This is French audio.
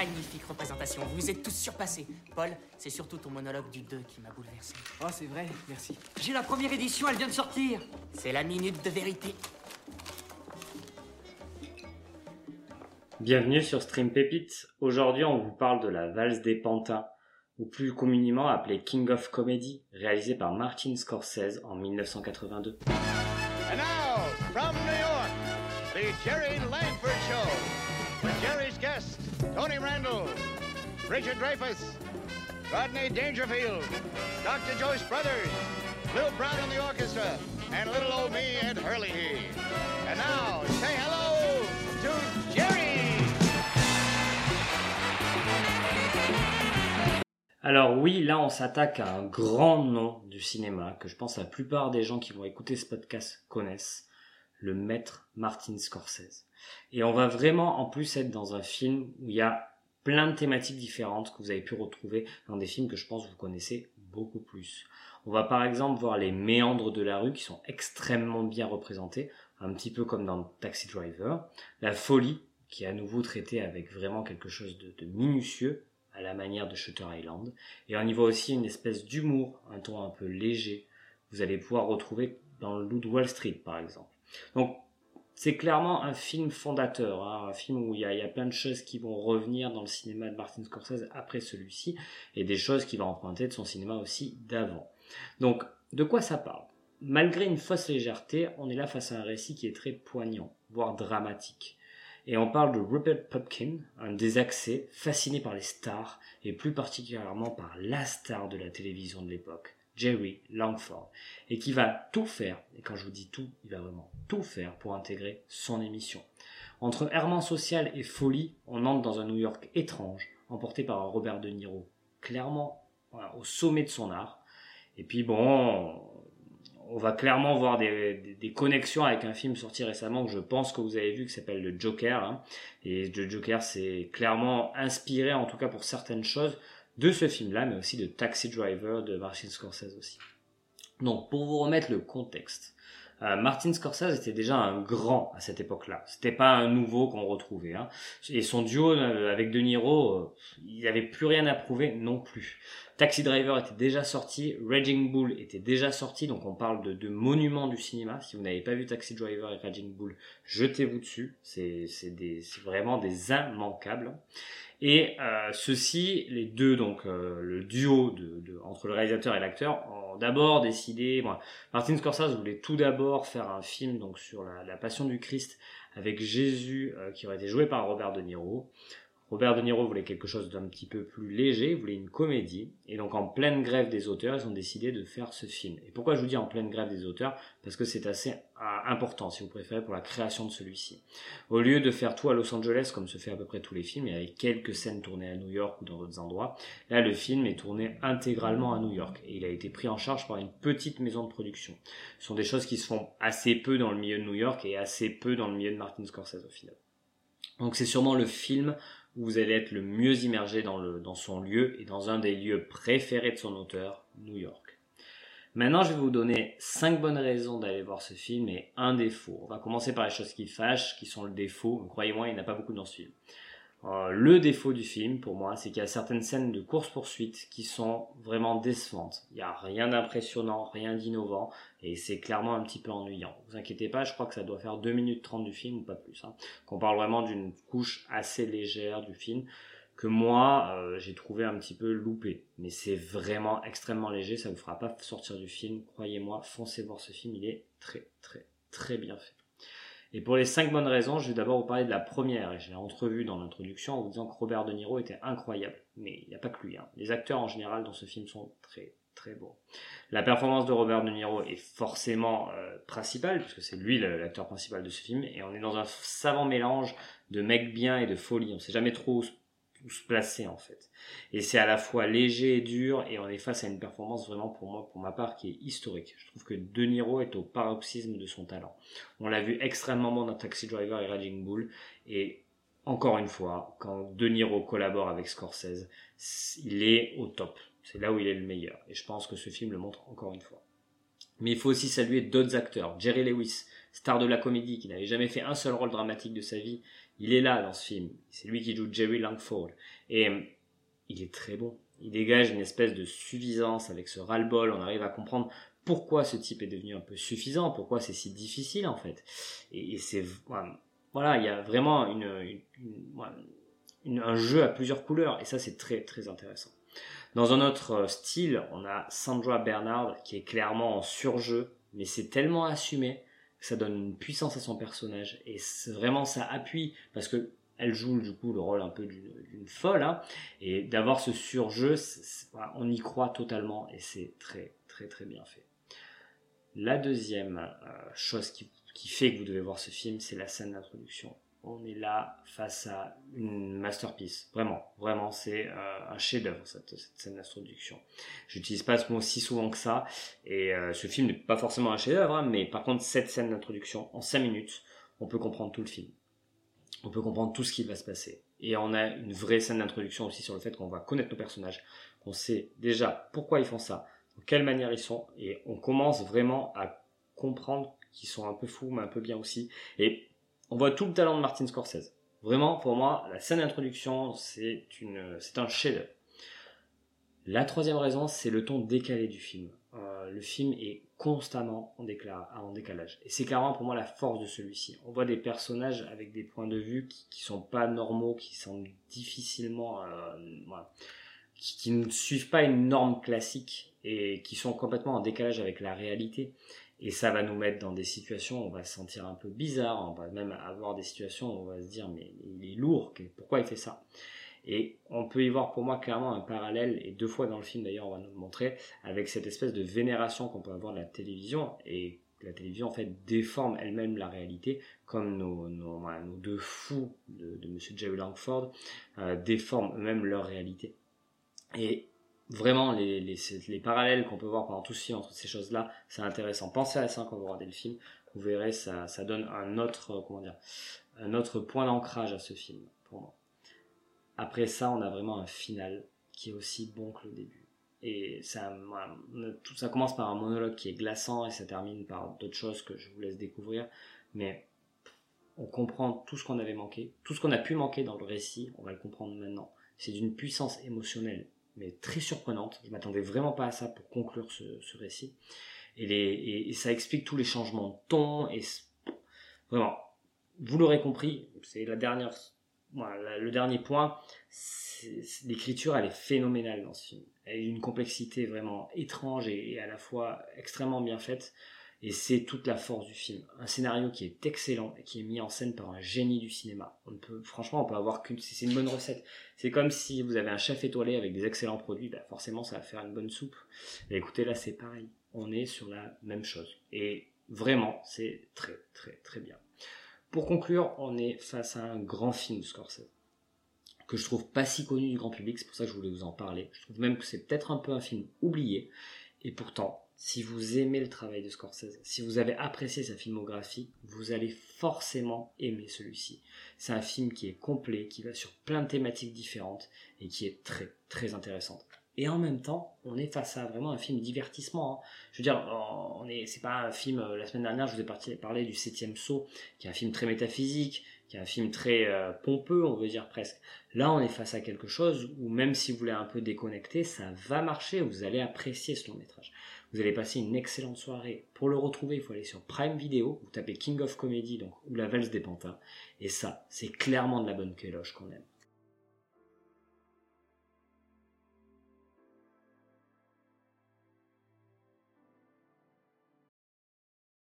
magnifique représentation. Vous êtes tous surpassés. Paul, c'est surtout ton monologue du 2 qui m'a bouleversé. Oh, c'est vrai, merci. J'ai la première édition, elle vient de sortir. C'est la minute de vérité. Bienvenue sur Stream Pépite. Aujourd'hui, on vous parle de la valse des pantins, ou plus communément appelée King of Comedy, réalisée par Martin Scorsese en 1982. And now, from New York, the Jerry Langford Show. Tony Randall, Richard Dreyfuss, Rodney Dangerfield, Dr. Joyce Brothers, Lil Brown on the orchestra, and little old me, Ed Hurley. And now, say hello to Jerry! Alors oui, là on s'attaque à un grand nom du cinéma que je pense la plupart des gens qui vont écouter ce podcast connaissent, le maître Martin Scorsese. Et on va vraiment en plus être dans un film où il y a plein de thématiques différentes que vous avez pu retrouver dans des films que je pense vous connaissez beaucoup plus. On va par exemple voir les méandres de la rue qui sont extrêmement bien représentés, un petit peu comme dans Taxi Driver, la folie qui est à nouveau traitée avec vraiment quelque chose de, minutieux à la manière de Shutter Island. Et on y voit aussi une espèce d'humour, un ton un peu léger. Vous allez pouvoir retrouver dans le Wall Street, par exemple. Donc, c'est clairement un film fondateur, hein, un film où il y, a, plein de choses qui vont revenir dans le cinéma de Martin Scorsese après celui-ci, et des choses qui va emprunter de son cinéma aussi d'avant. Donc, de quoi ça parle? Malgré une fausse légèreté, on est là face à un récit qui est très poignant, voire dramatique. Et on parle de Rupert Pupkin, un désaxé, fasciné par les stars, et plus particulièrement par la star de la télévision de l'époque, Jerry Langford, et qui va tout faire, et quand je vous dis tout, il va vraiment tout faire pour intégrer son émission. Entre errement social et folie, on entre dans un New York étrange, emporté par un Robert De Niro, clairement au sommet de son art. Et puis bon, on va clairement voir des, des, des, connexions avec un film sorti récemment que je pense que vous avez vu qui s'appelle le Joker. Hein. Et le Joker, c'est clairement inspiré, en tout cas pour certaines choses, de ce film-là, mais aussi de Taxi Driver de Martin Scorsese aussi. Donc, pour vous remettre le contexte, euh, Martin Scorsese était déjà un grand à cette époque-là. C'était pas un nouveau qu'on retrouvait. Hein. Et son duo euh, avec De Niro, euh, il n'avait plus rien à prouver non plus. Taxi Driver était déjà sorti, Raging Bull était déjà sorti, donc on parle de, de monuments du cinéma. Si vous n'avez pas vu Taxi Driver et Raging Bull, jetez-vous dessus. C'est vraiment des immanquables. Et euh, ceux-ci, les deux, donc euh, le duo entre le réalisateur et l'acteur, ont d'abord décidé. Bon, Martin Scorsese voulait tout d'abord faire un film donc sur la, la Passion du Christ avec Jésus euh, qui aurait été joué par Robert De Niro. Robert De Niro voulait quelque chose d'un petit peu plus léger, voulait une comédie, et donc en pleine grève des auteurs, ils ont décidé de faire ce film. Et pourquoi je vous dis en pleine grève des auteurs? Parce que c'est assez important, si vous préférez, pour la création de celui-ci. Au lieu de faire tout à Los Angeles, comme se fait à peu près tous les films, et avec quelques scènes tournées à New York ou dans d'autres endroits, là le film est tourné intégralement à New York, et il a été pris en charge par une petite maison de production. Ce sont des choses qui se font assez peu dans le milieu de New York et assez peu dans le milieu de Martin Scorsese au final. Donc c'est sûrement le film où vous allez être le mieux immergé dans, son lieu et dans un des lieux préférés de son auteur, New York. Maintenant, je vais vous donner cinq bonnes raisons d'aller voir ce film et un défaut. On va commencer par les choses qui fâchent, qui sont le défaut. Croyez-moi, il n'y en a pas beaucoup dans ce film. Euh, le défaut du film, pour moi, c'est qu'il y a certaines scènes de course-poursuite qui sont vraiment décevantes. Il n'y a rien d'impressionnant, rien d'innovant, et c'est clairement un petit peu ennuyant. Vous inquiétez pas, je crois que ça doit faire 2 minutes 30 du film, ou pas plus. Hein. Qu'on parle vraiment d'une couche assez légère du film, que moi, euh, j'ai trouvé un petit peu loupé. Mais c'est vraiment extrêmement léger, ça vous fera pas sortir du film. Croyez-moi, foncez voir ce film, il est très très très bien fait. Et pour les cinq bonnes raisons, je vais d'abord vous parler de la première, et je l'ai entrevue dans l'introduction en vous disant que Robert De Niro était incroyable. Mais il n'y a pas que lui. Hein. Les acteurs en général dans ce film sont très très beaux. La performance de Robert De Niro est forcément euh, principale, puisque c'est lui l'acteur principal de ce film, et on est dans un savant mélange de mec bien et de folie. On sait jamais trop se placer en fait. Et c'est à la fois léger et dur et on est face à une performance vraiment pour moi, pour ma part, qui est historique. Je trouve que De Niro est au paroxysme de son talent. On l'a vu extrêmement bon dans Taxi Driver et Raging Bull et encore une fois, quand De Niro collabore avec Scorsese, il est au top. C'est là où il est le meilleur. Et je pense que ce film le montre encore une fois. Mais il faut aussi saluer d'autres acteurs. Jerry Lewis, star de la comédie, qui n'avait jamais fait un seul rôle dramatique de sa vie, Il est là dans ce film. C'est lui qui joue Jerry Langford. Et euh, il est très bon. Il dégage une espèce de suffisance avec ce ras-le-bol. On arrive à comprendre pourquoi ce type est devenu un peu suffisant, pourquoi c'est si difficile en fait. Et, c'est voilà, il y a vraiment une, un jeu à plusieurs couleurs et ça c'est très très intéressant. Dans un autre euh, style, on a Sandra Bernard qui est clairement en surjeu, mais c'est tellement assumé ça donne une puissance à son personnage et vraiment ça appuie parce que elle joue du coup le rôle un peu d'une folle hein, et d'avoir ce surjeu, on y croit totalement et c'est très très très bien fait. La deuxième euh, chose qui, fait que vous devez voir ce film, c'est la scène d'introduction. On est là face à une masterpiece. Vraiment, vraiment, c'est euh, un chef-d'œuvre cette, scène d'introduction. J'utilise pas ce mot si souvent que ça. Et euh, ce film n'est pas forcément un chef-d'œuvre, hein, mais par contre, cette scène d'introduction, en 5 minutes, on peut comprendre tout le film. On peut comprendre tout ce qui va se passer. Et on a une vraie scène d'introduction aussi sur le fait qu'on va connaître nos personnages, qu'on sait déjà pourquoi ils font ça, quelle manière ils sont, et on commence vraiment à comprendre qu'ils sont un peu fous, mais un peu bien aussi. Et on voit tout le talent de Martin Scorsese. Vraiment, pour moi, la scène d'introduction, c'est un chef-d'œuvre. La troisième raison, c'est le ton décalé du film. Euh, le film est constamment en, décalage. Et c'est clairement pour moi la force de celui-ci. On voit des personnages avec des points de vue qui, qui sont pas normaux, qui sont difficilement, euh, qui, ne suivent pas une norme classique et qui sont complètement en décalage avec la réalité. Et ça va nous mettre dans des situations où on va se sentir un peu bizarre, on va même avoir des situations où on va se dire mais il est lourd, pourquoi il fait ça? Et on peut y voir pour moi clairement un parallèle, et deux fois dans le film d'ailleurs on va nous le montrer, avec cette espèce de vénération qu'on peut avoir de la télévision, et la télévision en fait déforme elle-même la réalité, comme nos, nos, deux fous de, de Monsieur Jerry Langford euh, déforment eux-mêmes leur réalité. Vraiment les, les, les parallèles qu'on peut voir pendant tout ce film entre ces choses-là, c'est intéressant. Pensez à ça quand vous regardez le film, vous verrez ça, donne un autre comment dire, un autre point d'ancrage à ce film pour moi. Après ça, on a vraiment un final qui est aussi bon que le début. Et ça commence par un monologue qui est glaçant et ça termine par d'autres choses que je vous laisse découvrir. Mais on comprend tout ce qu'on avait manqué, tout ce qu'on a pu manquer dans le récit, on va le comprendre maintenant. C'est d'une puissance émotionnelle mais très surprenante. Je m'attendais vraiment pas à ça pour conclure ce, récit. Et, ça explique tous les changements de ton. Et vraiment, vous l'aurez compris, c'est la dernière, le dernier point. L'écriture, elle est phénoménale dans ce film. Elle a une complexité vraiment étrange et à la fois extrêmement bien faite. Et c'est toute la force du film. Un scénario qui est excellent et qui est mis en scène par un génie du cinéma. On peut, franchement, on peut avoir qu'une, c'est une bonne recette. C'est comme si vous avez un chef étoilé avec des excellents produits, bah forcément ça va faire une bonne soupe. Écoutez, là c'est pareil. On est sur la même chose. Et vraiment, c'est très, très, très bien. Pour conclure, on est face à un grand film Scorsese que je trouve pas si connu du grand public, c'est pour ça que je voulais vous en parler. Je trouve même que c'est peut-être un peu un film oublié, et pourtant, si vous aimez le travail de Scorsese, si vous avez apprécié sa filmographie, vous allez forcément aimer celui-ci. C'est un film qui est complet, qui va sur plein de thématiques différentes et qui est très très intéressante. Et en même temps, on est face à vraiment un film divertissement. Hein. Je veux dire, on est, c'est pas un film. Euh, la semaine dernière, je vous ai parlé du Septième Saut, qui est un film très métaphysique, qui est un film très euh, pompeux, on veut dire presque. Là, on est face à quelque chose où même si vous voulez un peu déconnecter, ça va marcher. Vous allez apprécier ce long métrage. Vous allez passer une excellente soirée. Pour le retrouver, il faut aller sur Prime Video, vous tapez King of Comedy, donc, ou la valse des pantins. Et ça, c'est clairement de la bonne kéloche qu'on aime.